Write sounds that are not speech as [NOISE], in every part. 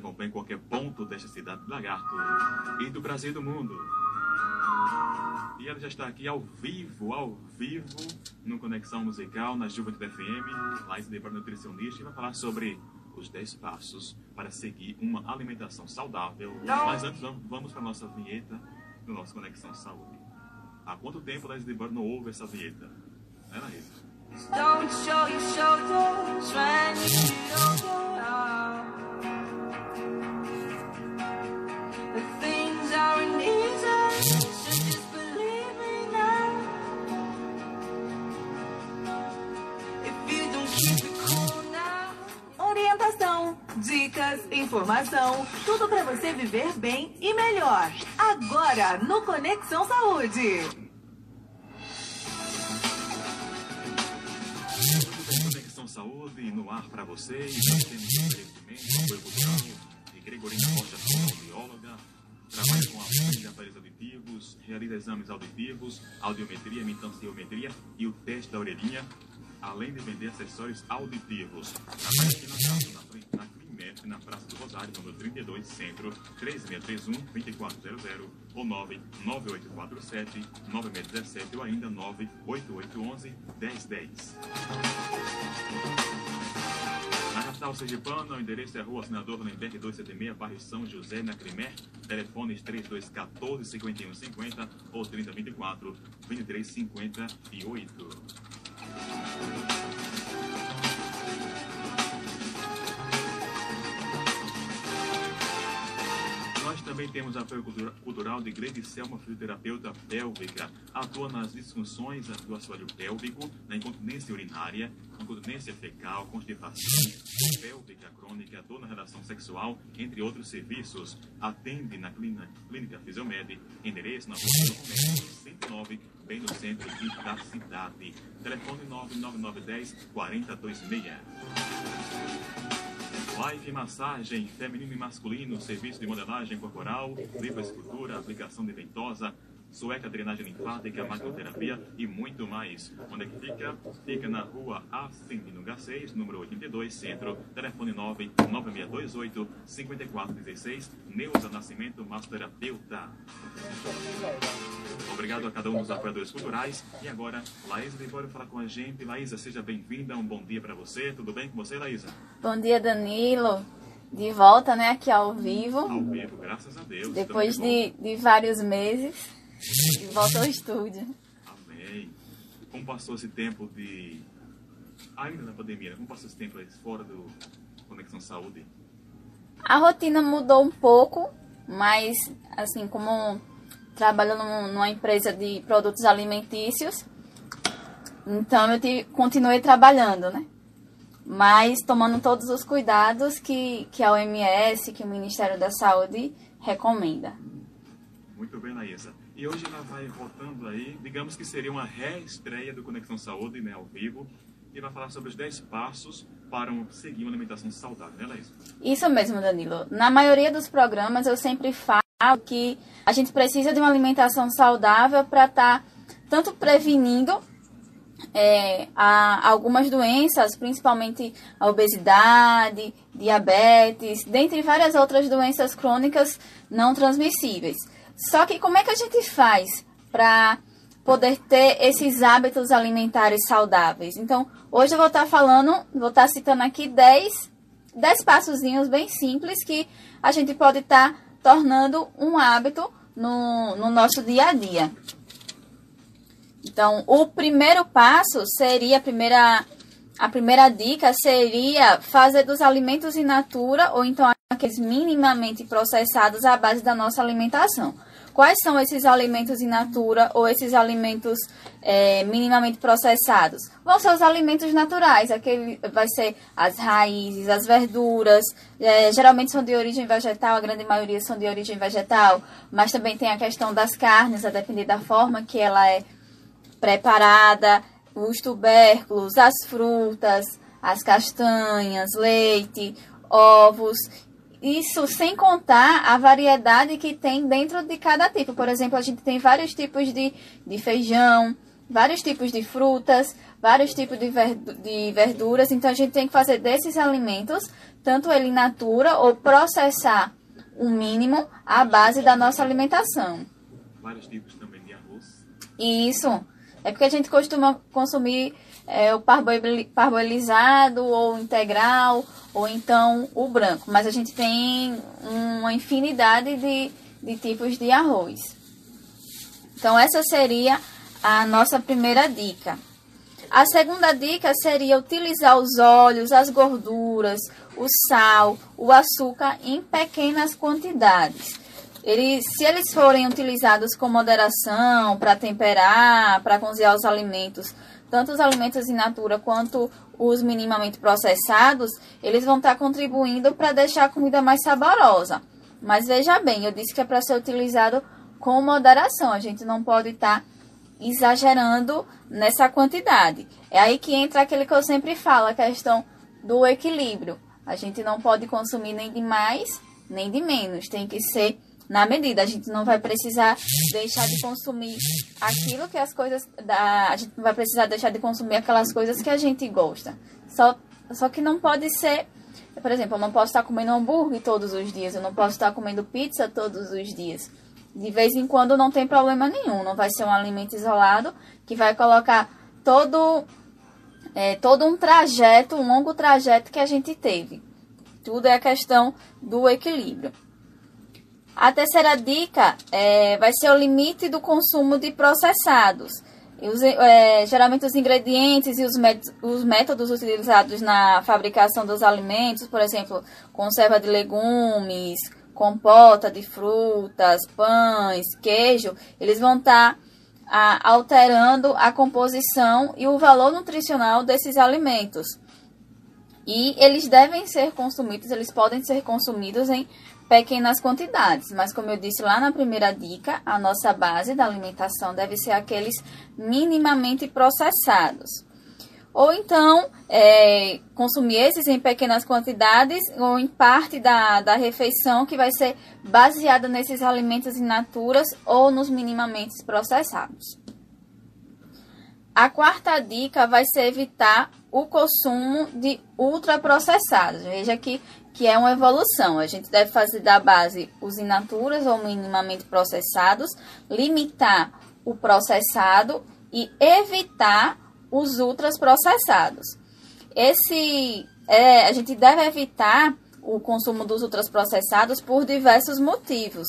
acompanha em qualquer ponto desta cidade de Lagarto e do Brasil e do mundo. E ela já está aqui ao vivo, ao vivo, no Conexão Musical, na Juventude FM, Laís Debra, nutricionista, e vai falar sobre os 10 passos para seguir uma alimentação saudável. Mas antes, vamos para a nossa vinheta do nosso Conexão Saúde. Há quanto tempo Laís Debra não ouve essa vinheta? É, Laís? Don't show your go dicas, informação, tudo para você viver bem e melhor. Agora no Conexão Saúde. Saúde no ar para vocês. Nós temos cultural de Gregorina Rocha, bióloga. Trabalha com a de aparelhos auditivos, realiza exames auditivos, audiometria, mitanciometria e o teste da orelhinha, além de vender acessórios auditivos. Trabalha aqui na na frente, na Climet, na Praça do Rosário, número 32, Centro, 3631-2400 ou 99847 9617 ou ainda 98811 1010. Na capital sergipana, o endereço é Rua Senador Lemberg 276, bairro São José, na Crimé. Telefones 3214 5150 ou 3024 também temos a apoio cultural de Grande Selma, fisioterapeuta pélvica. Atua nas disfunções do assoalho pélvico, na incontinência urinária, incontinência fecal, constipação pélvica crônica, dor na relação sexual, entre outros serviços. Atende na clínica, clínica Fisiomed, endereço na rua do Comércio, 109, bem no centro da cidade. Telefone 99910 4026. Live Massagem Feminino e Masculino, serviço de modelagem corporal, lipoescultura, aplicação de ventosa, sueca, drenagem linfática, maquinoterapia e muito mais. Onde é que fica? Fica na rua Ascendino H6, número 82, centro, telefone 99628 5416, Neuza Nascimento, massoterapeuta. Obrigado a cada um dos apoiadores culturais. E agora, Laísa Libório fala com a gente. Laísa, seja bem-vinda, um bom dia para você. Tudo bem com você, Laísa? Bom dia, Danilo. De volta, né, aqui ao vivo. Ao vivo, graças a Deus. Depois de, de vários meses. E [LAUGHS] volta ao estúdio. Amém. Como passou esse tempo de. Ainda na pandemia, como passou esse tempo fora do Conexão Saúde? A rotina mudou um pouco, mas assim, como trabalho numa empresa de produtos alimentícios, então eu continuei trabalhando, né? Mas tomando todos os cuidados que, que a OMS, que o Ministério da Saúde recomenda. Muito bem, Laísa. E hoje ela vai voltando aí, digamos que seria uma reestreia do Conexão Saúde, né, ao vivo, e vai falar sobre os 10 passos para seguir uma alimentação saudável, né, Laís? Isso mesmo, Danilo. Na maioria dos programas eu sempre falo que a gente precisa de uma alimentação saudável para estar tá tanto prevenindo é, algumas doenças, principalmente a obesidade, diabetes, dentre várias outras doenças crônicas não transmissíveis. Só que como é que a gente faz para poder ter esses hábitos alimentares saudáveis? Então, hoje eu vou estar tá falando, vou estar tá citando aqui 10, 10 passozinhos bem simples que a gente pode estar tá tornando um hábito no, no nosso dia a dia. Então, o primeiro passo seria a primeira a primeira dica seria fazer dos alimentos in natura ou então aqueles minimamente processados à base da nossa alimentação. Quais são esses alimentos in natura ou esses alimentos é, minimamente processados? Vão ser os alimentos naturais, aquele vai ser as raízes, as verduras, é, geralmente são de origem vegetal, a grande maioria são de origem vegetal, mas também tem a questão das carnes, a depender da forma que ela é preparada, os tubérculos, as frutas, as castanhas, leite, ovos isso sem contar a variedade que tem dentro de cada tipo. Por exemplo, a gente tem vários tipos de, de feijão, vários tipos de frutas, vários tipos de, de verduras. Então a gente tem que fazer desses alimentos, tanto ele in natura ou processar o mínimo à base da nossa alimentação. Vários tipos também de arroz. Isso. É porque a gente costuma consumir é, o parboilizado ou integral ou então o branco. Mas a gente tem uma infinidade de, de tipos de arroz. Então essa seria a nossa primeira dica. A segunda dica seria utilizar os óleos, as gorduras, o sal, o açúcar em pequenas quantidades. Eles, se eles forem utilizados com moderação para temperar, para cozinhar os alimentos, tanto os alimentos in natura quanto os minimamente processados, eles vão estar contribuindo para deixar a comida mais saborosa. Mas veja bem, eu disse que é para ser utilizado com moderação. A gente não pode estar exagerando nessa quantidade. É aí que entra aquele que eu sempre falo, a questão do equilíbrio. A gente não pode consumir nem de mais, nem de menos. Tem que ser na medida. A gente não vai precisar deixar de consumir aquilo que as coisas. Da, a gente não vai precisar deixar de consumir aquelas coisas que a gente gosta. Só, só que não pode ser. Por exemplo, eu não posso estar comendo hambúrguer todos os dias, eu não posso estar comendo pizza todos os dias. De vez em quando não tem problema nenhum, não vai ser um alimento isolado que vai colocar todo é, todo um trajeto, um longo trajeto que a gente teve. Tudo é a questão do equilíbrio. A terceira dica é, vai ser o limite do consumo de processados. Os, é, geralmente os ingredientes e os, os métodos utilizados na fabricação dos alimentos, por exemplo, conserva de legumes, compota de frutas, pães, queijo, eles vão estar tá, alterando a composição e o valor nutricional desses alimentos. E eles devem ser consumidos, eles podem ser consumidos em pequenas quantidades, mas como eu disse lá na primeira dica, a nossa base da alimentação deve ser aqueles minimamente processados. Ou então, é, consumir esses em pequenas quantidades ou em parte da, da refeição que vai ser baseada nesses alimentos in naturas ou nos minimamente processados. A quarta dica vai ser evitar o consumo de ultraprocessados. Veja que, que é uma evolução. A gente deve fazer da base os in naturas ou minimamente processados, limitar o processado e evitar os ultras processados. Esse é, a gente deve evitar o consumo dos ultras processados por diversos motivos.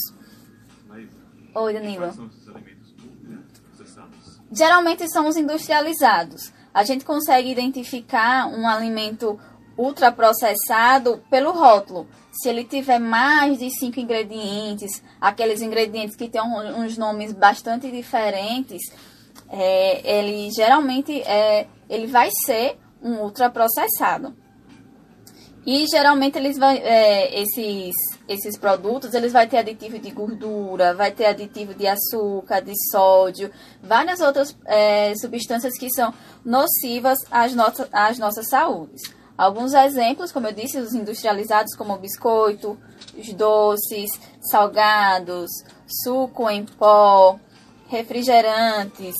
Mas, Oi, Danilo. Quais são esses alimentos processados? Geralmente são os industrializados. A gente consegue identificar um alimento ultraprocessado pelo rótulo. Se ele tiver mais de cinco ingredientes, aqueles ingredientes que têm uns nomes bastante diferentes, é, ele geralmente é, ele vai ser um ultraprocessado. E geralmente eles vai, é, esses, esses produtos eles vai ter aditivo de gordura, vai ter aditivo de açúcar, de sódio, várias outras é, substâncias que são nocivas às, nossas às nossas saúdes. Alguns exemplos, como eu disse, os industrializados como biscoito, os doces, salgados, suco em pó, refrigerantes,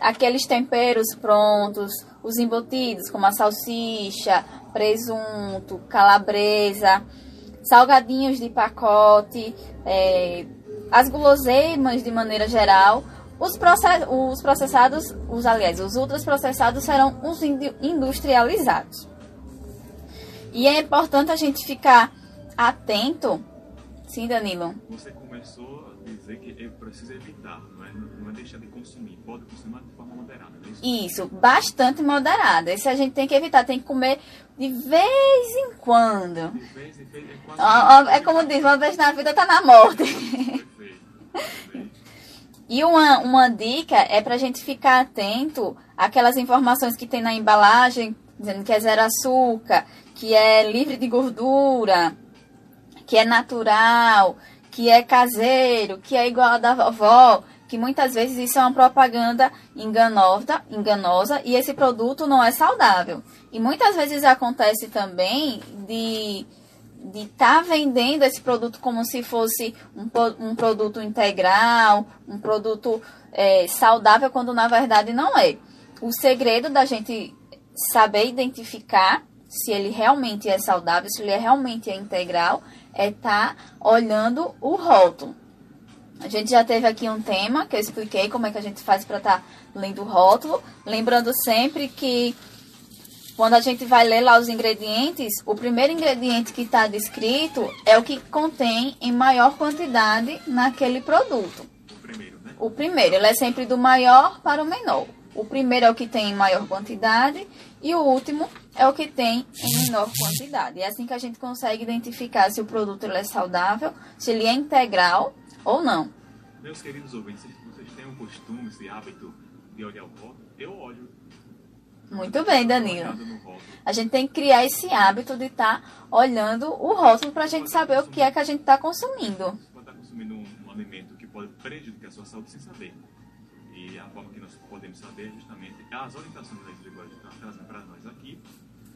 aqueles temperos prontos, os embutidos como a salsicha, presunto, calabresa, salgadinhos de pacote, é, as guloseimas de maneira geral. Os, process, os processados, os aliás, os ultraprocessados serão os industrializados. E é importante a gente ficar atento. Sim, Danilo. Você começou dizer que é preciso evitar, não é, não é deixar de consumir. Pode consumir de forma moderada, não é isso? Isso, bastante moderada. Isso a gente tem que evitar, tem que comer de vez em quando. De vez em vez, é quase... Ó, ó, É como diz, uma vez na vida tá na morte. Perfeito. perfeito. E uma, uma dica é para a gente ficar atento àquelas informações que tem na embalagem, dizendo que é zero açúcar, que é livre de gordura, que é natural, que é caseiro, que é igual a da vovó, que muitas vezes isso é uma propaganda enganosa, enganosa e esse produto não é saudável. E muitas vezes acontece também de de estar tá vendendo esse produto como se fosse um, um produto integral, um produto é, saudável, quando na verdade não é. O segredo da gente saber identificar se ele realmente é saudável, se ele realmente é integral, é estar tá olhando o rótulo. A gente já teve aqui um tema que eu expliquei como é que a gente faz para estar tá lendo o rótulo. Lembrando sempre que quando a gente vai ler lá os ingredientes, o primeiro ingrediente que está descrito é o que contém em maior quantidade naquele produto. O primeiro, né? O primeiro, ele é sempre do maior para o menor. O primeiro é o que tem em maior quantidade e o último é o que tem em menor quantidade. É assim que a gente consegue identificar se o produto é saudável, se ele é integral ou não. Meus queridos ouvintes, vocês têm um costume, esse hábito de olhar o rótulo? Eu olho muito bem, Danilo. A gente tem que criar esse hábito de estar tá olhando o rótulo para a gente saber o que é que a gente está consumindo. Pode estar tá consumindo um, um, alimento que pode prejudicar a sua saúde sem saber. E a forma que nós podemos saber é justamente as orientações da Igreja estão trazendo para nós aqui.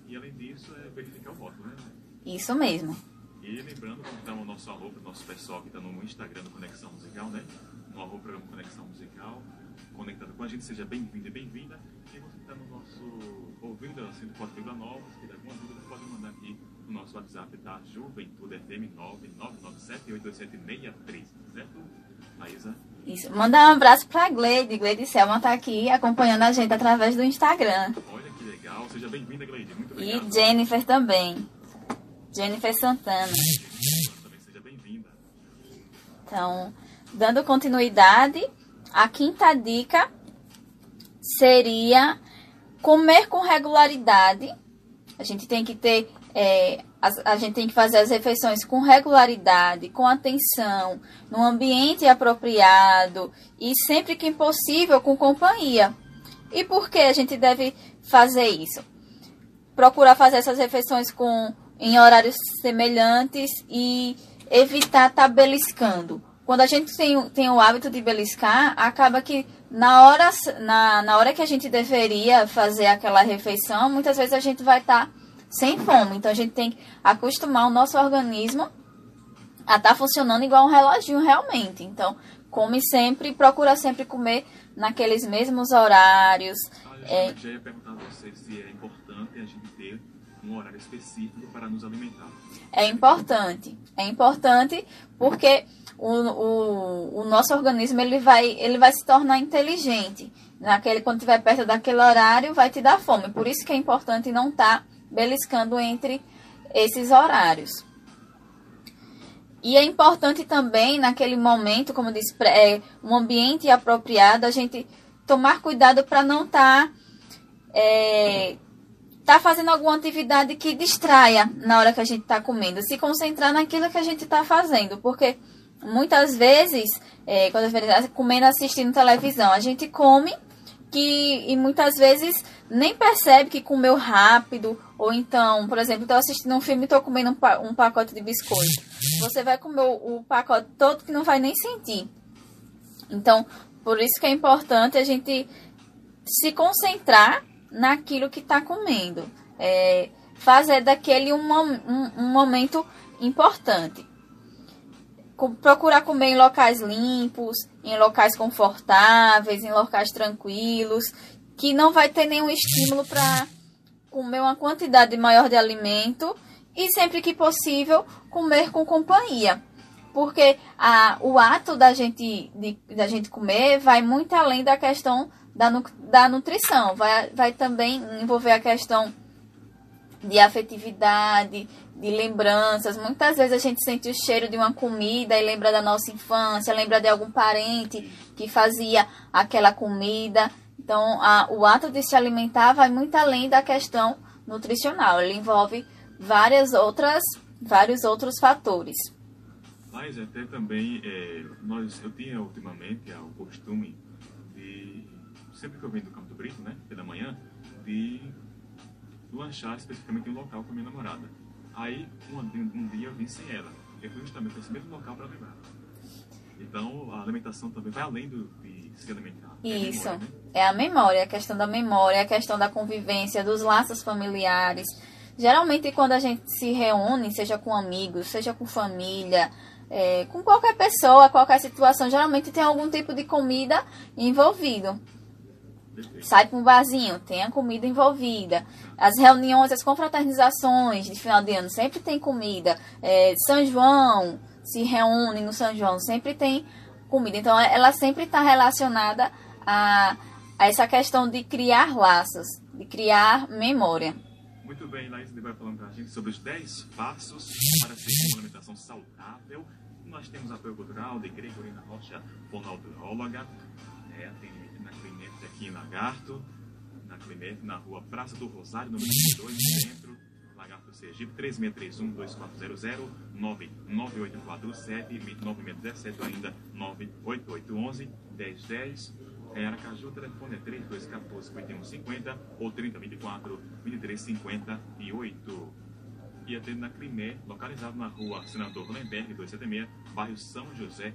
E além disso, é verificar o rótulo, né? Isso mesmo. E lembrando, está o nosso arroba, nosso pessoal que está no Instagram do Conexão Musical, né? No arroba programa Conexão Musical, conectado com a gente, seja bem-vindo e bem-vinda está no nosso ouvindo a 104,9, se tiver alguma dúvida, pode mandar aqui no nosso WhatsApp da Juventude FM 9997827663, certo? Maísa? Isso. Mandar um abraço para Gleide. Gleide Selma está aqui acompanhando a gente através do Instagram. Olha que legal. Seja bem-vinda, Gleide. Muito obrigado. E Jennifer também. Jennifer Santana. Também seja bem-vinda. Então, dando continuidade, a quinta dica seria Comer com regularidade. A gente tem que ter. É, a, a, gente tem que fazer as refeições com regularidade, com atenção, num ambiente apropriado e sempre que possível com companhia. E por que a gente deve fazer isso? Procurar fazer essas refeições com, em horários semelhantes e evitar estar tá beliscando. Quando a gente tem, tem o hábito de beliscar, acaba que na hora, na, na hora que a gente deveria fazer aquela refeição, muitas vezes a gente vai estar tá sem fome. Então a gente tem que acostumar o nosso organismo a estar tá funcionando igual um reloginho realmente. Então, come sempre, procura sempre comer naqueles mesmos horários. Ah, é... já ia perguntar a você se é importante a gente ter um horário específico para nos alimentar. É importante. É importante porque o, o, o nosso organismo ele vai, ele vai se tornar inteligente. Naquele, quando estiver perto daquele horário, vai te dar fome. Por isso que é importante não estar tá beliscando entre esses horários. E é importante também, naquele momento, como disse, é, um ambiente apropriado, a gente tomar cuidado para não estar tá, é, tá fazendo alguma atividade que distraia na hora que a gente está comendo. Se concentrar naquilo que a gente está fazendo. Porque muitas vezes, é, quando a gente está comendo assistindo televisão, a gente come que e muitas vezes nem percebe que comeu rápido ou então, por exemplo, estou assistindo um filme e estou comendo um, um, pacote de biscoito. Você vai comer o, o, pacote todo que não vai nem sentir. Então, por isso que é importante a gente se concentrar naquilo que está comendo. É, fazer daquele um, um, um momento importante procurar comer em locais limpos, em locais confortáveis, em locais tranquilos, que não vai ter nenhum estímulo para comer uma quantidade maior de alimento e sempre que possível comer com companhia. Porque a, o ato da gente, de, da gente comer vai muito além da questão da, da nutrição, vai, vai também envolver a questão de afetividade, de lembranças. Muitas vezes a gente sente o cheiro de uma comida e lembra da nossa infância, lembra de algum parente que fazia aquela comida. Então, a, o ato de se alimentar vai muito além da questão nutricional. Ele envolve várias outras, vários outros fatores. Mas até também, é, nós, eu tinha ultimamente o costume de, sempre que eu venho do Campo do Brito, né, pela manhã, de lanchar especificamente em um local com a minha namorada. Aí, um, um dia eu vim sem ela. Eu fui justamente para esse mesmo local para levar. Então, a alimentação também vai além do, de. É Isso. É, a memória, a questão da memória, a questão da convivência, dos laços familiares. Geralmente, quando a gente se reúne, seja com amigos, seja com família, é, com qualquer pessoa, qualquer situação, geralmente tem algum tipo de comida envolvido. Sai para um barzinho, tem a comida envolvida. As reuniões, as confraternizações de final de ano sempre tem comida. É, São João se reúne no São João, sempre tem comida. Então, ela sempre está relacionada a, a essa questão de criar laços, de criar memória. Muito bem, Laís vai falando para a gente sobre os 10 passos para seguir uma alimentação saudável. Nós temos apoio cultural de Gregorina Rocha, fonoaudióloga, é, atendimento na Clinete aqui em Lagarto, na Clinete, na rua Praça do Rosário, número 22, centro, Lagarto Sergipe, 3631-2400, 99847, 9617, ainda 98811-1010. Em Aracaju, o telefone é 3214 5150 ou 3024 2358. E atende na Crimé, localizado na rua Senador Lemberg, 276, bairro São José,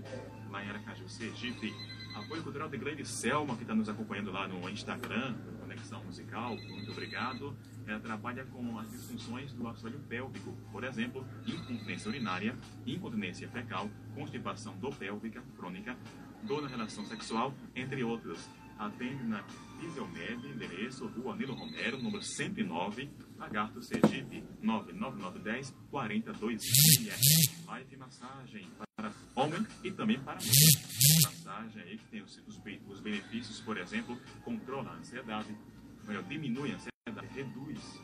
lá em Aracaju, Sergipe. Apoio cultural de Gleide Selma, que está nos acompanhando lá no Instagram, Conexão Musical. Muito obrigado. Ela trabalha com as disfunções do assoalho pélvico, por exemplo, incontinência urinária, incontinência fecal, constipação do pélvica crônica, dor na relação sexual, entre outros. Atende na Fisiomed, endereço Rua Nilo Romero, número 109, Lagarto Sergipe, 99910 40266. Live massagem para homem e também para mulher. Massagem aí que tem os, os, os benefícios, por exemplo, controla a ansiedade, diminui a ansiedade, reduz,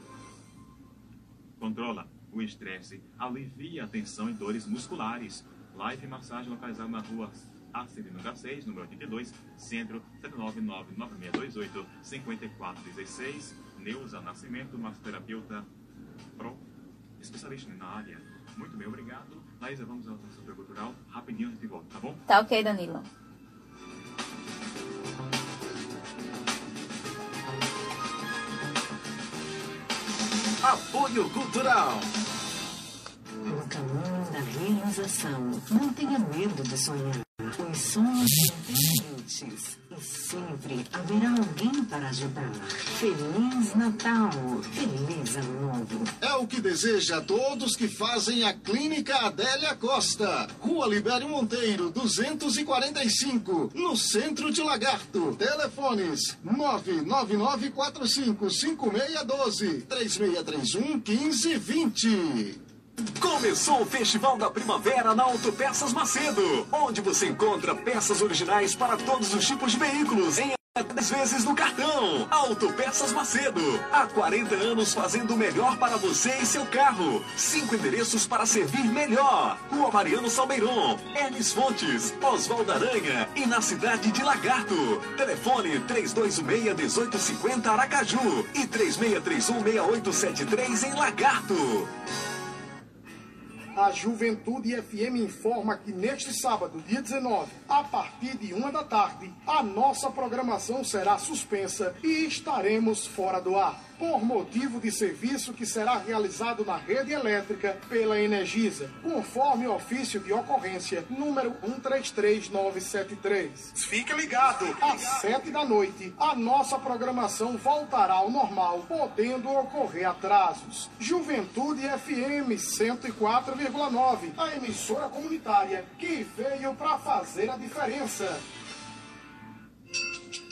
controla o estresse, alivia a tensão e dores musculares. Live massagem localizada na rua Avenida número 6, número 82, Centro 799-9628-5416. Neuza Nascimento, massoterapeuta pro, especialista na área. Muito bem, obrigado. Laísa, vamos ao nosso cultural. Rapidinho a gente volta, tá bom? Tá ok, Danilo. Apoio Cultural. No caminho da realização, não tenha medo de sonhar. São limites e sempre haverá alguém para ajudar. Feliz Natal! Feliz Ano Novo! É o que deseja a todos que fazem a Clínica Adélia Costa. Rua Libério Monteiro, 245, no centro de Lagarto. Telefones 999455612 3631 1520. Começou o Festival da Primavera na Autopeças Macedo, onde você encontra peças originais para todos os tipos de veículos em 10 vezes no cartão. Autopeças Macedo, há 40 anos fazendo o melhor para você e seu carro. Cinco endereços para servir melhor. Rua Mariano Salmeiron, Hermes Fontes, Oswaldo Aranha e na cidade de Lagarto. Telefone 3216-1850 Aracaju e 3631-6873 em Lagarto. A Juventude FM informa que neste sábado, dia 19, a partir de uma da tarde, a nossa programação será suspensa e estaremos fora do ar por motivo de serviço que será realizado na rede elétrica pela Energisa, conforme o ofício de ocorrência número 133973. Fique ligado! Às sete da noite, a nossa programação voltará ao normal, podendo ocorrer atrasos. Juventude FM 104,9, a emissora comunitária que veio para fazer a diferença.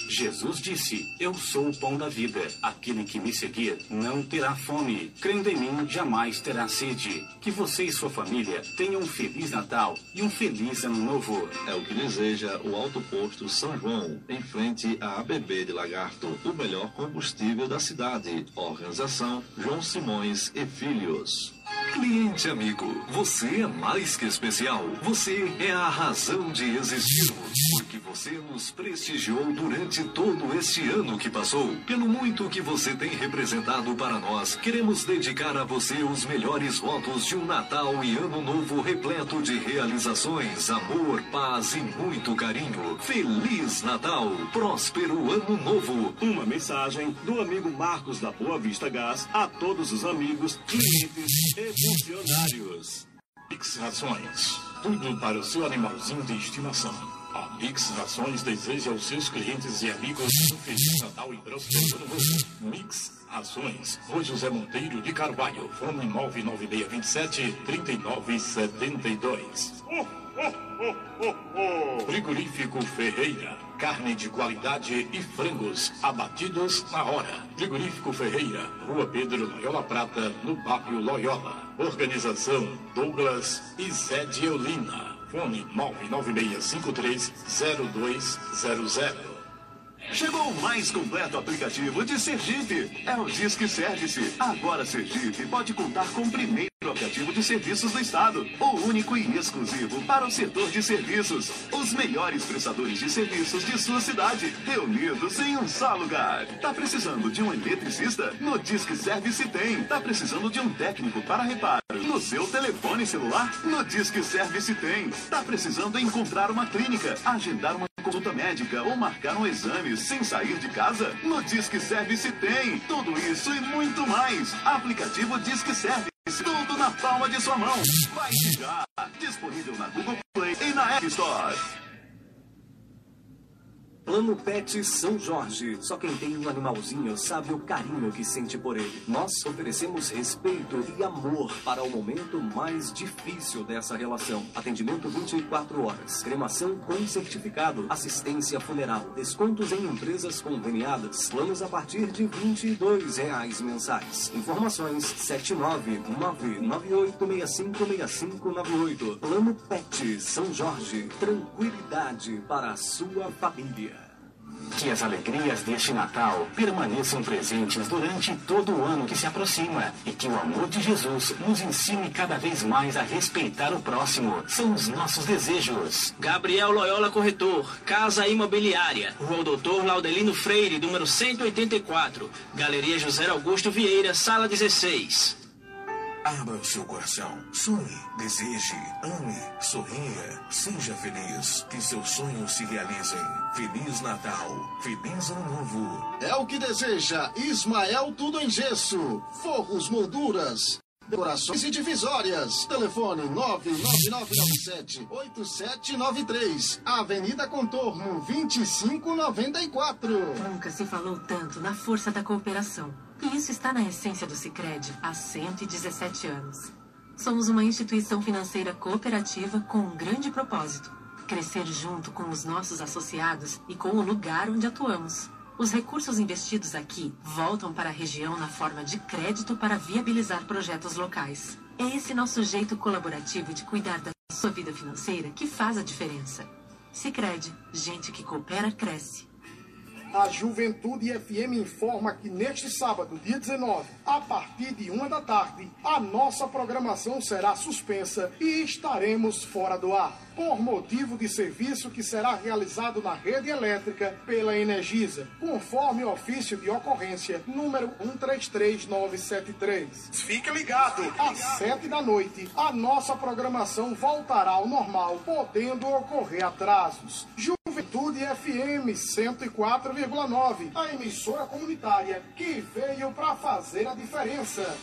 Jesus disse: Eu sou o pão da vida. Aquele que me seguir não terá fome. Crendo em mim, jamais terá sede. Que você e sua família tenham um feliz Natal e um feliz Ano Novo. É o que deseja o Alto Posto São João, em frente à ABB de Lagarto, o melhor combustível da cidade. Organização João Simões e Filhos. Cliente amigo, você é mais que especial. Você é a razão de existirmos. Porque você nos prestigiou durante todo este ano que passou. Pelo muito que você tem representado para nós, queremos dedicar a você os melhores votos de um Natal e Ano Novo repleto de realizações, amor, paz e muito carinho. Feliz Natal! Próspero Ano Novo! Uma mensagem do amigo Marcos da Boa Vista Gás a todos os amigos, clientes e funcionários. Mix Rações. Tudo para o seu animalzinho de estimação. A Mix Rações deseja aos seus clientes e amigos um Feliz Natal e próspero ano novo. Mix Rações, Rua José Monteiro de Carvalho, fone 99627 3972. Frigorífico Ferreira, carne de qualidade e frangos abatidos na hora. Frigorífico Ferreira, Rua Pedro Loyola Prata, no bairro Loyola. Organização Douglas e Zé de Eulina. Fone 996530200. Chegou o mais completo aplicativo de Sergipe. É o Disque Service. Agora Sergipe pode contar com primeiro aplicativo de serviços do Estado. O único e exclusivo para o setor de serviços. Os melhores prestadores de serviços de sua cidade, reunidos em um só lugar. Tá precisando de um eletricista? No Disque Service tem. Tá precisando de um técnico para reparo? No seu telefone celular? No Disque Service tem. Tá precisando encontrar uma clínica, agendar uma consulta médica ou marcar um exame sem sair de casa? No Disque Service tem. Tudo isso e muito mais. Aplicativo Disque Service. Tudo na palma de sua mão. Baixe já. Disponível na Google Play e na App Store. Plano Pet São Jorge. Só quem tem um animalzinho sabe o carinho que sente por ele. Nós oferecemos respeito e amor para o momento mais difícil dessa relação. Atendimento 24 horas. Cremação com certificado. Assistência funeral. Descontos em empresas conveniadas. Planos a partir de 22 reais mensais. Informações 79998656598. Plano Pet São Jorge. Tranquilidade para a sua família. Que as alegrias deste Natal permaneçam presentes durante todo o ano que se aproxima e que o amor de Jesus nos ensine cada vez mais a respeitar o próximo. São os nossos desejos. Gabriel Loyola Corretor, Casa Imobiliária, Rua Doutor Laudelino Freire, número 184, Galeria José Augusto Vieira, Sala 16. Abra o seu coração. Sonhe, deseje, ame, sorria, seja feliz. Que seus sonhos se realizem. Feliz Natal. Feliz Ano Novo. É o que deseja Ismael Tudo em Gesso. Forros, molduras. Decorações e divisórias. Telefone 99997-8793. Avenida Contorno 2594. Nunca se falou tanto na força da cooperação. E isso está na essência do Cicred há 117 anos. Somos uma instituição financeira cooperativa com um grande propósito: crescer junto com os nossos associados e com o lugar onde atuamos. Os recursos investidos aqui voltam para a região na forma de crédito para viabilizar projetos locais. É esse nosso jeito colaborativo de cuidar da sua vida financeira que faz a diferença. Sicredi, gente que coopera cresce. A Juventude FM informa que neste sábado, dia 19, a partir de uma da tarde, a nossa programação será suspensa e estaremos fora do ar, por motivo de serviço que será realizado na rede elétrica pela Energisa, conforme o ofício de ocorrência número 133973. Fique ligado! Às sete da noite, a nossa programação voltará ao normal, podendo ocorrer atrasos. Juventude FM 104,9, a emissora comunitária que veio para fazer a diferença.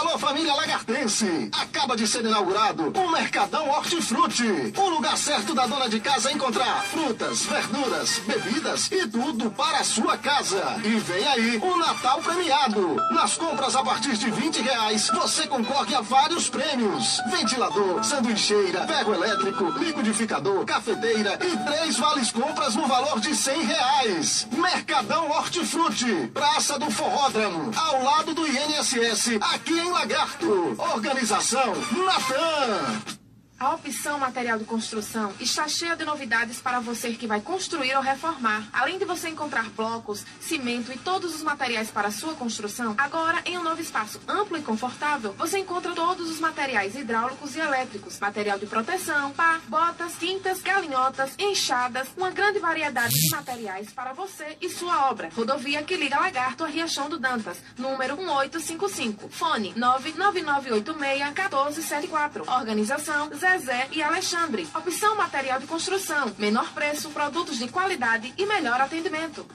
Alô, família lagartense! Acaba de ser inaugurado o Mercadão Hortifruti. O lugar certo da dona de casa encontrar frutas, verduras, bebidas e tudo para a sua casa. E vem aí o Natal premiado. Nas compras a partir de 20 reais, você concorre a vários prêmios. Ventilador, sanduicheira, ferro elétrico, liquidificador, cafeteira e três vales compras no valor de 100 reais. Mercadão Hortifruti, Praça do Forródromo, ao lado do INSS, aqui em Lagarto. Organização Natan. A opção Material de Construção está cheia de novidades para você que vai construir ou reformar. Além de você encontrar blocos, cimento e todos os materiais para sua construção, agora em um novo espaço amplo e confortável, você encontra todos os materiais hidráulicos e elétricos, material de proteção, pá, botas, tintas, galinhotas, enxadas, uma grande variedade de materiais para você e sua obra. Rodovia que liga Lagarto a Riachão do Dantas, número 1855. Fone 99986-1474. Organização Zezé e Alexandre. Opção material de construção. Menor preço, produtos de qualidade e melhor atendimento.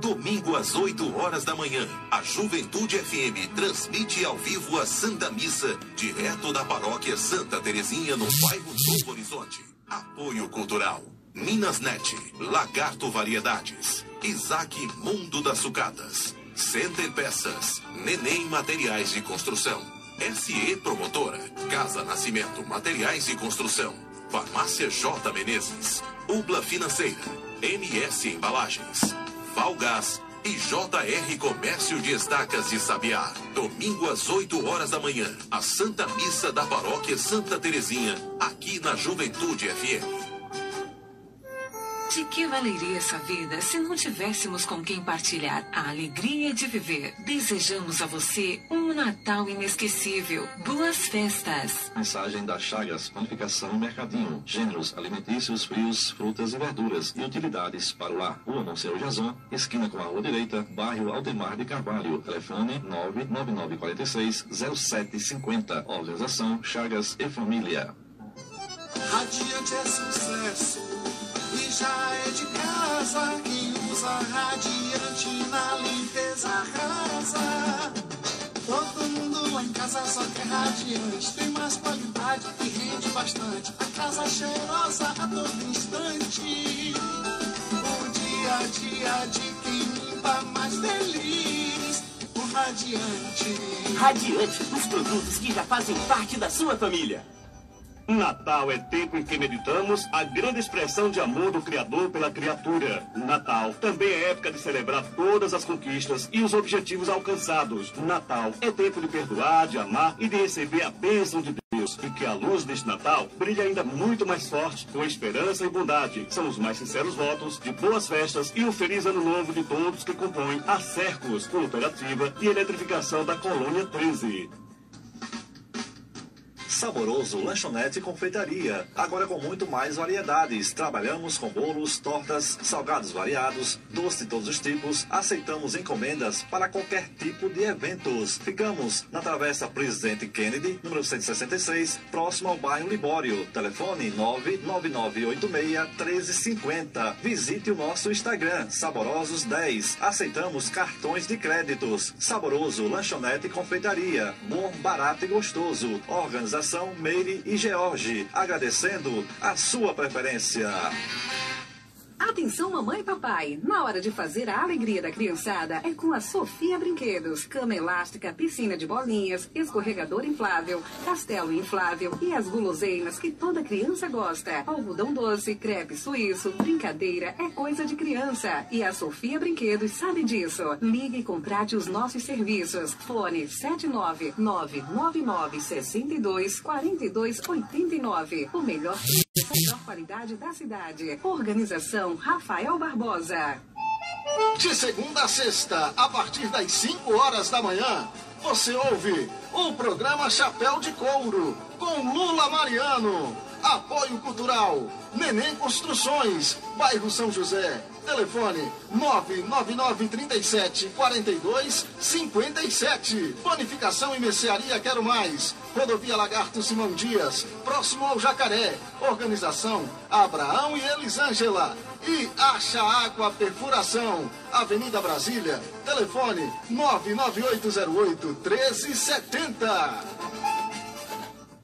Domingo às 8 horas da manhã, a Juventude FM transmite ao vivo a Santa Missa, direto da paróquia Santa Terezinha, no bairro Novo Horizonte. Apoio Cultural. Minas Net, Lagarto Variedades, Isaac Mundo das Sucatas. Center Peças. Neném Materiais de Construção. SE Promotora. Casa Nascimento Materiais de Construção. Farmácia J Menezes. Ubla Financeira. MS Embalagens. Valgás e JR Comércio de Estacas de Sabiá. Domingo às 8 horas da manhã, a Santa Missa da Paróquia Santa Terezinha, aqui na Juventude FM. De que valeria essa vida se não tivéssemos com quem partilhar a alegria de viver? Desejamos a você um Natal inesquecível. Boas festas! Mensagem da Chagas Panificação e Mercadinho. Gêneros alimentícios, frios, frutas e verduras e utilidades para o lar. Rua Monsenhor Jazão, esquina com a rua direita, bairro Aldemar de Carvalho. Telefone 99946 0750. Organização Chagas e Família. Radiante é sucesso e já é de casa. Quem usa radiante na limpeza arrasa. Todo mundo lá em casa só quer radiante. Tem mais qualidade e rende bastante. A casa cheirosa a todo instante. O dia a dia de quem limpa mais feliz. O radiante. Radiante, os produtos que já fazem parte da sua família. Natal é tempo em que meditamos a grande expressão de amor do Criador pela criatura. Natal também é época de celebrar todas as conquistas e os objetivos alcançados. Natal é tempo de perdoar, de amar e de receber a bênção de Deus. E que a luz deste Natal brilhe ainda muito mais forte, com esperança e bondade. São os mais sinceros votos de boas festas e um feliz ano novo de todos que compõem a Cercos, cooperativa e eletrificação da Colônia 13. Saboroso Lanchonete e Confeitaria. Agora com muito mais variedades. Trabalhamos com bolos, tortas, salgados variados, doce de todos os tipos. Aceitamos encomendas para qualquer tipo de eventos. Ficamos na Travessa Presidente Kennedy, número 166, próximo ao bairro Libório. Telefone 99986-1350. Visite o nosso Instagram, Saborosos10. Aceitamos cartões de créditos. Saboroso Lanchonete e Confeitaria. Bom, barato e gostoso. Organização Meire e George, agradecendo a sua preferência. Atenção, mamãe e papai! Na hora de fazer a alegria da criançada é com a Sofia Brinquedos. Cama elástica, piscina de bolinhas, escorregador inflável, castelo inflável e as guloseimas que toda criança gosta. Algodão doce, crepe suíço, brincadeira é coisa de criança. E a Sofia Brinquedos sabe disso. Ligue e contrate os nossos serviços. Fone 79992624289. O melhor a melhor qualidade da cidade. Organização Rafael Barbosa. De segunda a sexta, a partir das 5 horas da manhã, você ouve o programa Chapéu de Couro com Lula Mariano. Apoio Cultural, Neném Construções, bairro São José. Telefone 99937 42 57. Bonificação e mercearia Quero Mais. Rodovia Lagarto Simão Dias, próximo ao Jacaré. Organização Abraão e Elisângela. E Acha Água Perfuração, Avenida Brasília. Telefone 99808 1370.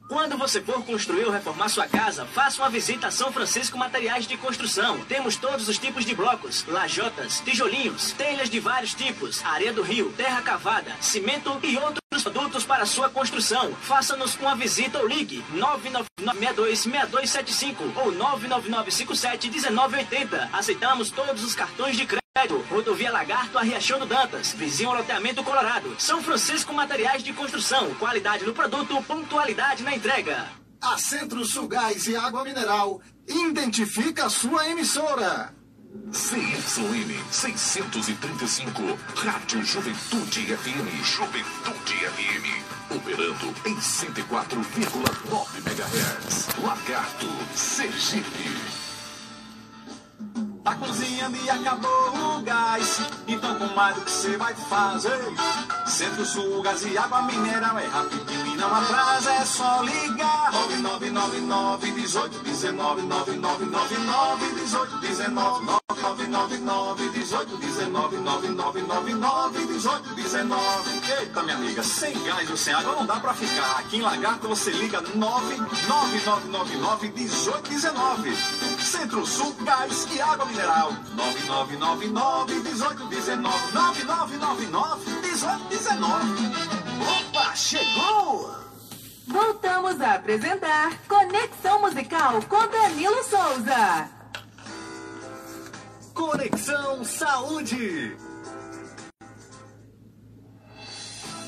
Quando você for construir ou reformar sua casa, faça uma visita a São Francisco Materiais de Construção. Temos todos os tipos de blocos, lajotas, tijolinhos, telhas de vários tipos, areia do rio, terra cavada, cimento e outros produtos para sua construção. Faça-nos uma visita ou ligue 999626275 ou 999571980. Aceitamos todos os cartões de crédito. Rodovia Lagarto a Riachão do Dantas, vizinho ao loteamento Colorado. São Francisco Materiais de Construção, qualidade no produto, pontualidade na entrega. A Centro Sul Gás e Água Mineral identifica a sua emissora. CYN 635, Rádio Juventude FM. Juventude FM. Operando em 104,9 MHz. Lagarto, Sergipe. A cozinha me acabou o gás, então comadre, o que você vai fazer? Centro Sul, gás e água mineral é rapidinho e não atrasa, é só ligar. 9999 18 19 9999 18 19 99999 1819 9999 1819. Eita, minha amiga, sem gás ou sem água não dá pra ficar. Aqui em Lagarto você liga 99999 1819. Centro-Sul Gás e Água Mineral. 9999 1819 9999 1819. Opa, chegou! Voltamos a apresentar Conexão Musical com Danilo Souza. Conexão Saúde.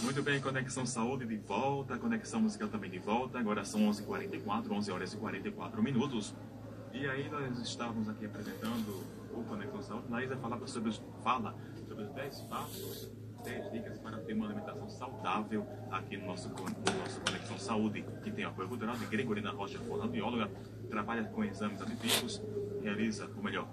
Muito bem, Conexão Saúde de volta, Conexão Musical também de volta. Agora são 11h44, 11 horas e 44 minutos. E aí nós estávamos aqui apresentando o Conexão Saúde. Laísa falava sobre os, fala sobre os 10 passos, 10 dicas para ter uma alimentação saudável aqui no nosso, no nosso Conexão Saúde, que tem apoio cultural de Gregorina Rocha, fonoaudióloga, trabalha com exames aditivos, realiza, ou melhor,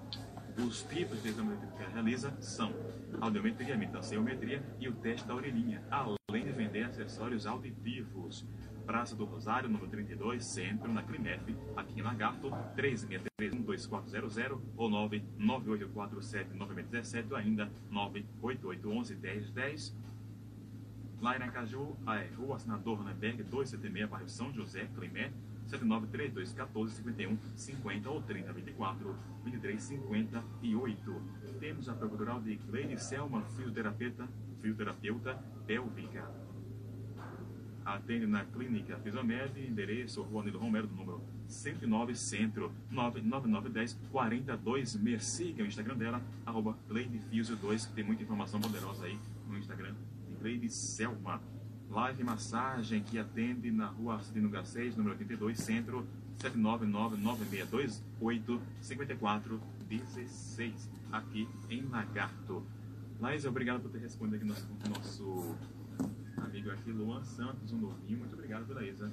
os tipos de exame aditivo que realiza são audiometria, mitanciometria e o teste da orelhinha, além de vender acessórios auditivos. Praça do Rosário, número 32, Centro, na Clinef, aqui em Lagarto, 3631-2400 ou 99847-9617 ou ainda 98811-1010. Lá em Aracaju, é, Rua Senador Ronenberg, 276, bairro São José, Climé, 7932145150 50 ou 3024 2358. Temos a Procuradora de Cleide Selma, fisioterapeuta, fisioterapeuta pélvica. Atende na Clínica Fisiomed, endereço Rua Nilo Romero, número 109 Centro, 99910 42 Siga o Instagram dela, arroba CleideFisio2, que tem muita informação poderosa aí no Instagram de Cleide Selma. Live Massagem, que atende na rua Arcelino Garcês, número 82, Centro, 799-9628-5416, aqui em Lagarto. Laís, obrigado por ter respondido aqui nosso, nosso amigo aqui, Luan Santos, um novinho. Muito obrigado, Laísa.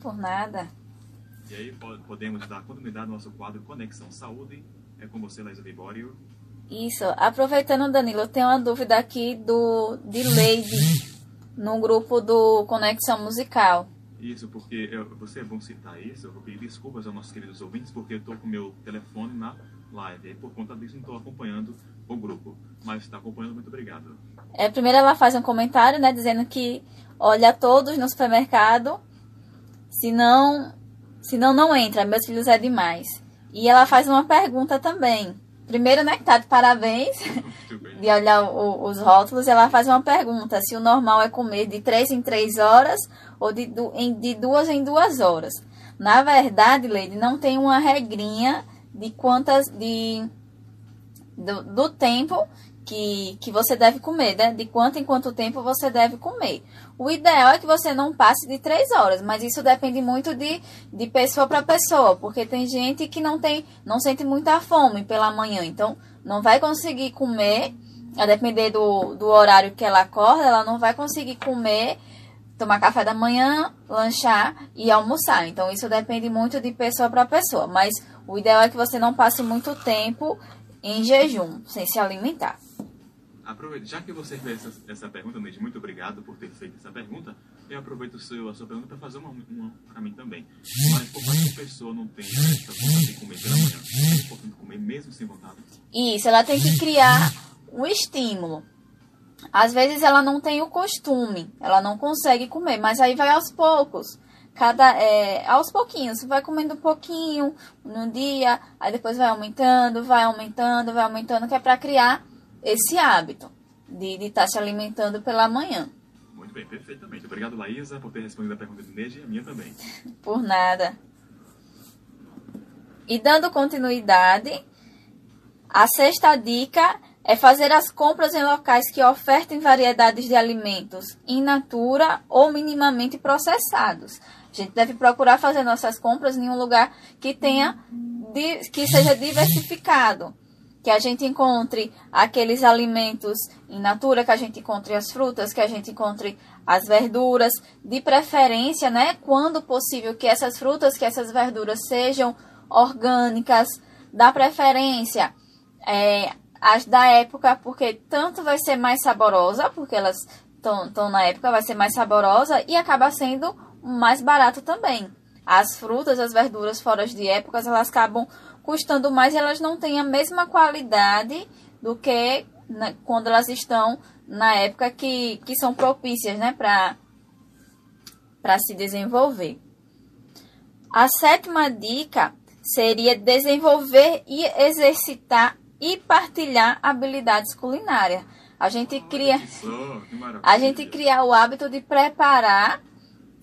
Por nada. E aí podemos dar continuidade ao nosso quadro Conexão Saúde. É com você, Laísa Libório. Isso. Aproveitando, Danilo, eu tenho uma dúvida aqui do de Leide no grupo do Conexão Musical. Isso, porque eu, você é bom citar isso. Eu vou pedir desculpas aos nossos queridos ouvintes, porque eu estou com meu telefone na live. E por conta disso, não estou acompanhando o grupo. Mas está acompanhando, muito obrigado. É, primeiro ela faz um comentário, né, dizendo que olha todos no supermercado, se não, se não, não entra. Meus filhos é demais. E ela faz uma pergunta também. Primeiro, né, que tá de parabéns de olhar o, os rótulos, ela faz uma pergunta: se o normal é comer de 3 em 3 horas ou de, de duas em duas horas. Na verdade, Leide, não tem uma regrinha de quantas. de do, do tempo que, que você deve comer, né? De quanto em quanto tempo você deve comer. O ideal é que você não passe de três horas, mas isso depende muito de, de pessoa para pessoa, porque tem gente que não tem, não sente muita fome pela manhã, então não vai conseguir comer, a depender do, do horário que ela acorda, ela não vai conseguir comer, tomar café da manhã, lanchar e almoçar. Então isso depende muito de pessoa para pessoa, mas o ideal é que você não passe muito tempo em jejum, sem se alimentar. Já que você fez essa, essa pergunta, Neide, muito obrigado por ter feito essa pergunta. Eu aproveito seu, a sua pergunta para fazer uma, uma para mim também. Mas por mais que a pessoa não tenha essa vontade de comer pela manhã, é importante comer mesmo sem vontade. Isso, ela tem que criar um estímulo. Às vezes ela não tem o costume, ela não consegue comer, mas aí vai aos poucos. Cada, é, aos pouquinhos, você vai comendo um pouquinho no dia, aí depois vai aumentando, vai aumentando, vai aumentando, que é para criar esse hábito de estar tá se alimentando pela manhã. Muito bem, perfeitamente. Obrigado, Laísa, por ter respondido a pergunta do Neide e a minha também. [LAUGHS] Por nada. E dando continuidade, a sexta dica é fazer as compras em locais que ofertem variedades de alimentos in natura ou minimamente processados. A gente deve procurar fazer nossas compras em um lugar que tenha que seja diversificado que a gente encontre aqueles alimentos in natura, que a gente encontre as frutas, que a gente encontre as verduras, de preferência, né, quando possível, que essas frutas, que essas verduras sejam orgânicas, da preferência é, as da época, porque tanto vai ser mais saborosa, porque elas estão na época, vai ser mais saborosa e acaba sendo mais barato também. As frutas, as verduras fora de épocas, elas acabam custando mais elas não têm a mesma qualidade do que né, quando elas estão na época que, que são propícias né, para se desenvolver. A sétima dica seria desenvolver e exercitar e partilhar habilidades culinárias. A gente cria a gente cria o hábito de preparar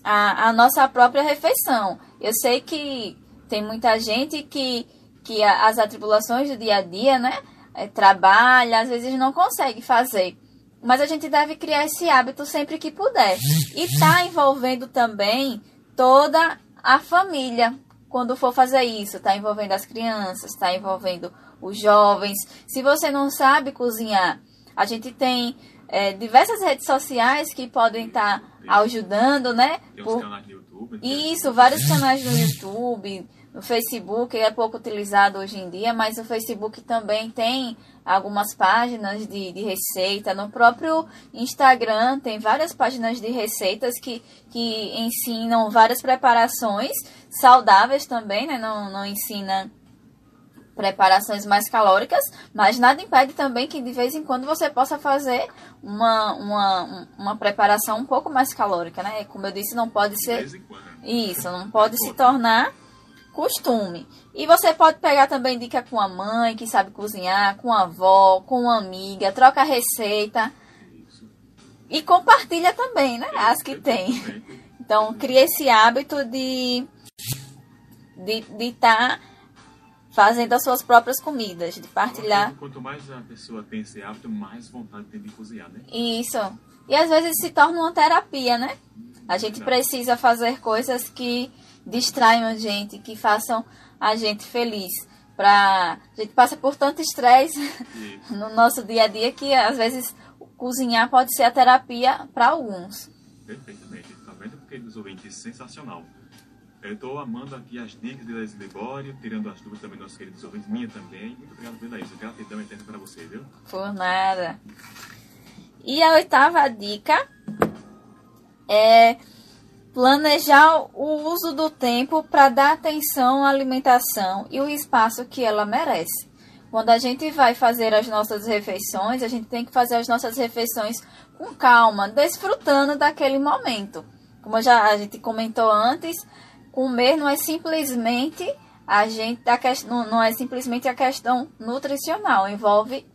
a, a nossa própria refeição. Eu sei que tem muita gente que, que as atribulações do dia a dia, né? É, trabalha, às vezes não consegue fazer. Mas a gente deve criar esse hábito sempre que puder. E tá envolvendo também toda a família quando for fazer isso. Está envolvendo as crianças, está envolvendo os jovens. Se você não sabe cozinhar, a gente tem é, diversas redes sociais que podem estar tá ajudando, né? Tem uns canais no YouTube. né? Isso, vários canais no YouTube, no Facebook, é pouco utilizado hoje em dia, mas o Facebook também tem algumas páginas de, de receita. No próprio Instagram tem várias páginas de receitas que, que ensinam várias preparações saudáveis também, né? Não, não ensina preparações mais calóricas, mas nada impede também que de vez em quando você possa fazer uma, uma, uma preparação um pouco mais calórica, né? Como eu disse, não pode ser. Isso, não pode se tornar costume. E você pode pegar também dica com a mãe que sabe cozinhar, com a avó, com uma amiga, troca receita. E compartilha também, né? As que tem. [LAUGHS] Então, cria esse hábito de de estar de tá fazendo as suas próprias comidas, de partilhar. Quanto mais a pessoa tem esse hábito, mais vontade tem de cozinhar, né? Isso. E às vezes se torna uma terapia, né? A gente precisa fazer coisas que distraiam a gente, que façam a gente feliz. Pra... A gente passa por tanto estresse [LAUGHS] no nosso dia a dia que às vezes cozinhar pode ser a terapia para alguns. Perfeitamente. Tá vendo? Porque os ouvintes, sensacional. Eu estou amando aqui as dicas de Leslie Libório, tirando as dúvidas também dos nossos queridos ouvintes, minha também. Muito obrigado pela isso. Gratidão eterna para você, viu? Por nada. E a oitava dica é planejar o uso do tempo para dar atenção à alimentação e o espaço que ela merece. Quando a gente vai fazer as nossas refeições, a gente tem que fazer as nossas refeições com calma, desfrutando daquele momento. Como já a gente comentou antes, comer não é simplesmente a gente a não é simplesmente a questão nutricional, envolve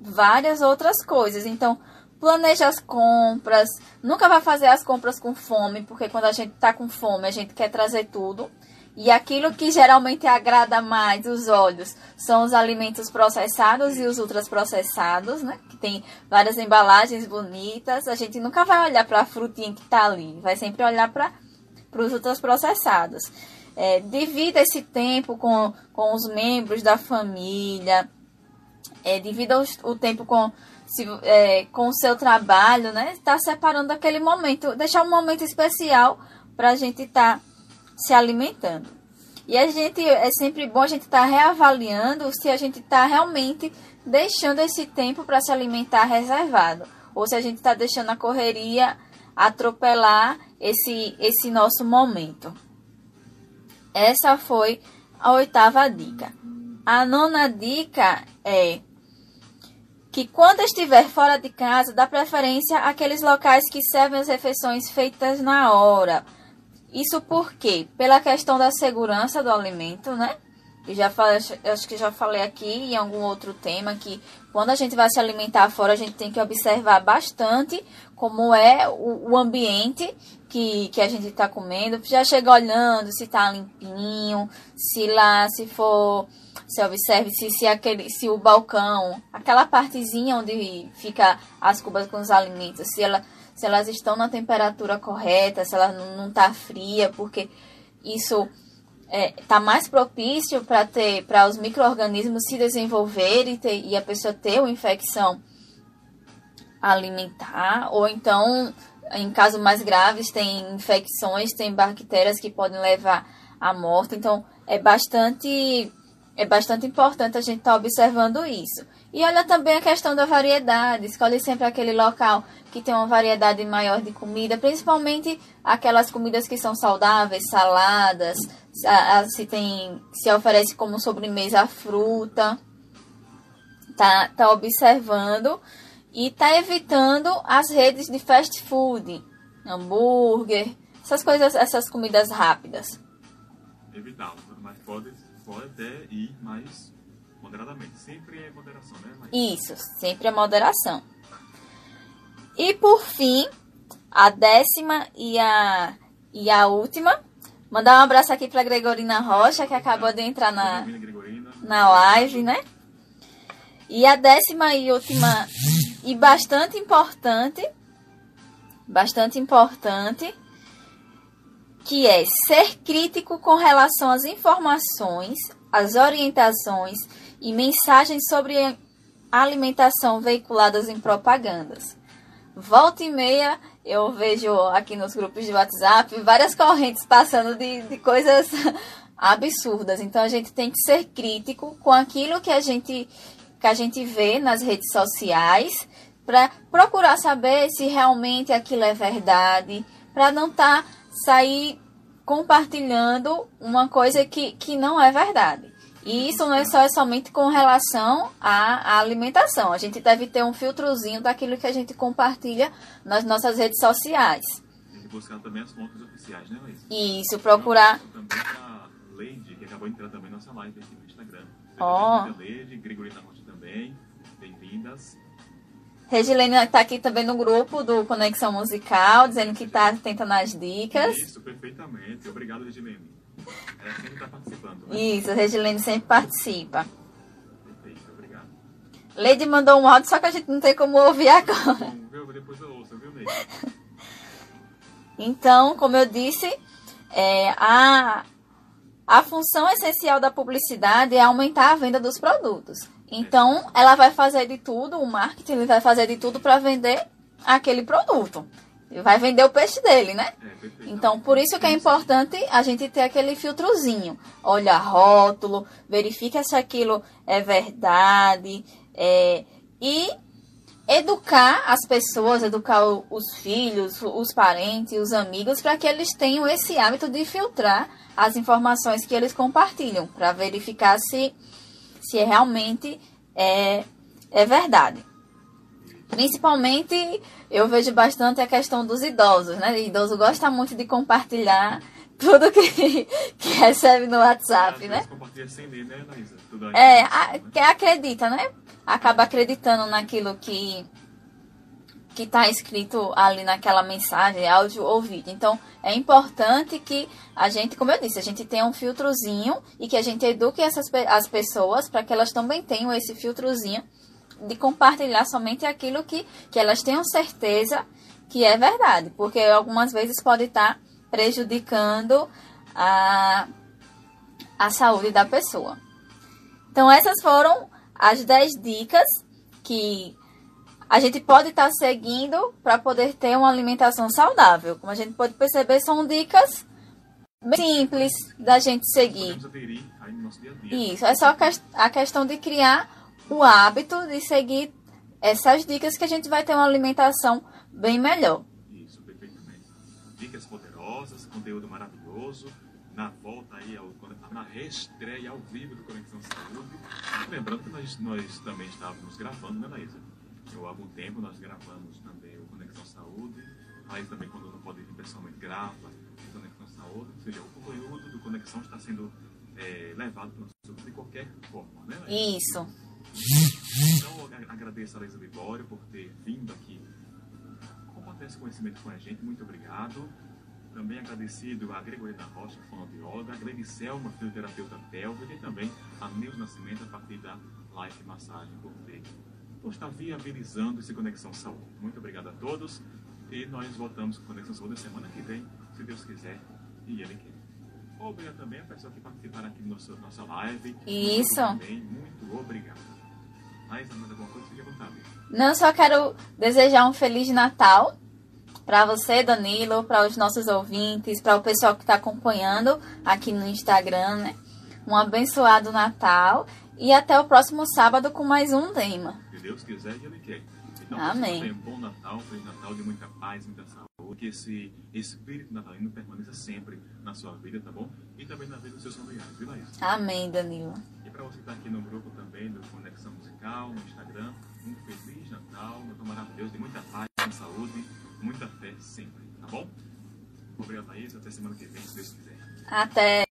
várias outras coisas. Então, planeja as compras, nunca vai fazer as compras com fome, porque quando a gente está com fome, a gente quer trazer tudo. E aquilo que geralmente agrada mais os olhos são os alimentos processados e os ultraprocessados, né? Que tem várias embalagens bonitas. A gente nunca vai olhar para a frutinha que está ali, vai sempre olhar para os ultraprocessados. É, divida esse tempo com, com os membros da família, é, divida o, o tempo com, se, é, com o seu trabalho, né? Está separando aquele momento, deixar um momento especial para a gente estar tá se alimentando. E a gente é sempre bom a gente estar tá reavaliando se a gente está realmente deixando esse tempo para se alimentar reservado, ou se a gente está deixando a correria atropelar esse esse nosso momento. Essa foi a oitava dica. A nona dica é que quando estiver fora de casa, dá preferência àqueles locais que servem as refeições feitas na hora. Isso porque pela questão da segurança do alimento, né? Eu já falei, acho que já falei aqui em algum outro tema que quando a gente vai se alimentar fora, a gente tem que observar bastante como é o, o ambiente que, que a gente está comendo. Já chega olhando se está limpinho, se lá, se for você observe se, aquele, se o balcão, aquela partezinha onde fica as cubas com os alimentos, se, ela, se elas estão na temperatura correta, se ela não está fria, porque isso está é, mais propício para ter para os micro-organismos se desenvolverem e, e a pessoa ter uma infecção alimentar, ou então, em casos mais graves, tem infecções, tem bactérias que podem levar à morte. Então, é bastante é bastante importante a gente estar tá observando isso. E olha também a questão da variedade. Escolhe sempre aquele local que tem uma variedade maior de comida, principalmente aquelas comidas que são saudáveis, saladas, se tem se oferece como sobremesa fruta. Tá, tá observando e tá evitando as redes de fast food, hambúrguer, essas coisas, essas comidas rápidas. Evitar, mas pode, pode até ir mais moderadamente. Sempre é moderação, né? Mas... Isso, sempre é moderação. E por fim, a décima e a, e a última. Mandar um abraço aqui para Gregorina Rocha, que acabou de entrar na, na live, né? E a décima e última, e bastante importante, bastante importante, que é ser crítico com relação às informações, às orientações e mensagens sobre alimentação veiculadas em propagandas. Volta e meia eu vejo aqui nos grupos de WhatsApp várias correntes passando de, de coisas [LAUGHS] absurdas. Então a gente tem que ser crítico com aquilo que a gente que a gente vê nas redes sociais para procurar saber se realmente aquilo é verdade, para não estar tá, sair compartilhando uma coisa que, que não é verdade. E isso não é só é somente com relação à, à, alimentação. A gente deve ter um filtrozinho daquilo que a gente compartilha nas nossas redes sociais. E buscar também as fontes oficiais, né, Luiz? Isso, procurar. Também a Leide, que acabou de entrar também nossa live aqui no Instagram. Oh. Leide, Grigorina Rocha também. Bem-vindas. Regilene está aqui também no grupo do Conexão Musical, dizendo que está atenta nas dicas. Isso, perfeitamente. Obrigado, Regilene. Ela sempre está participando. Né? Isso, a Regilene sempre participa. Perfeito, obrigado. Leide mandou um áudio, só que a gente não tem como ouvir agora. Bom, viu? Depois eu ouço, viu, Leide? [LAUGHS] então, como eu disse, é, a, a função essencial da publicidade é aumentar a venda dos produtos. Então, ela vai fazer de tudo, o marketing vai fazer de tudo para vender aquele produto vai vender o peixe dele, né? É, então, por isso que é importante a gente ter aquele filtrozinho. Olha rótulo, verifica se aquilo é verdade. É, e educar as pessoas, educar os filhos, os parentes, os amigos, para que eles tenham esse hábito de filtrar as informações que eles compartilham, para verificar se, se realmente é, é verdade. Principalmente, eu vejo bastante a questão dos idosos, né? O idoso gosta muito de compartilhar [LAUGHS] tudo que, que recebe no WhatsApp, né? Compartilha sem ler, né? É, a, que acredita, né? Acaba acreditando naquilo que que está escrito ali naquela mensagem, áudio ou vídeo. Então, é importante que a gente, como eu disse, a gente tenha um filtrozinho e que a gente eduque essas as pessoas para que elas também tenham esse filtrozinho de compartilhar somente aquilo que, que elas tenham certeza que é verdade, porque algumas vezes pode estar prejudicando a, a saúde da pessoa. Então, essas foram as 10 dicas que a gente pode estar seguindo para poder ter uma alimentação saudável. Como a gente pode perceber, são dicas simples da gente seguir. Isso, é só a questão de criar o hábito de seguir essas dicas que a gente vai ter uma alimentação bem melhor. Isso, perfeitamente. Dicas poderosas, conteúdo maravilhoso. Na volta aí, ao, na reestreia ao vivo do Conexão Saúde. Lembrando que nós, nós também estávamos gravando, né, Laísa? Há algum tempo nós gravamos também o Conexão Saúde. Aí também, quando não pode vir pessoalmente, grava o Conexão Saúde. Ou seja, o conteúdo do Conexão está sendo é, levado para o de qualquer forma, né? Isso. Então, agradeço a Laísa Libório por ter vindo aqui compartilhar esse conhecimento com a gente. Muito obrigado. Também agradecido a Gregorina Rocha, fonoaudióloga, a Gleide Selma, fisioterapeuta pélvica e também a Nils Nascimento, a partir da Life Massagem por ter, por estar viabilizando esse Conexão Saúde. Muito obrigado a todos e nós voltamos com Conexão Saúde semana que vem, se Deus quiser e Ele quer. Obrigado também a pessoa que participaram aqui da nossa live. Isso. Também, muito obrigado. Não, só quero desejar um Feliz Natal para você, Danilo, para os nossos ouvintes, para o pessoal que está acompanhando aqui no Instagram, né? Um abençoado Natal E até o próximo sábado com mais um tema. Deus quiser e Ele quer. Então, Amém. Tenha um bom Natal, Feliz Natal, de muita paz, muita saúde. Que esse espírito natalino permaneça sempre na sua vida, tá bom? E também na vida dos seus familiares, viu, Laís? Amém, Danilo. E para você que está aqui no grupo também do Conexão Musical, no Instagram, um Feliz Natal, um Natal maravilhoso, de muita paz, muita saúde, muita fé sempre, tá bom? Obrigado, Laís. Até semana que vem, se Deus quiser. Até.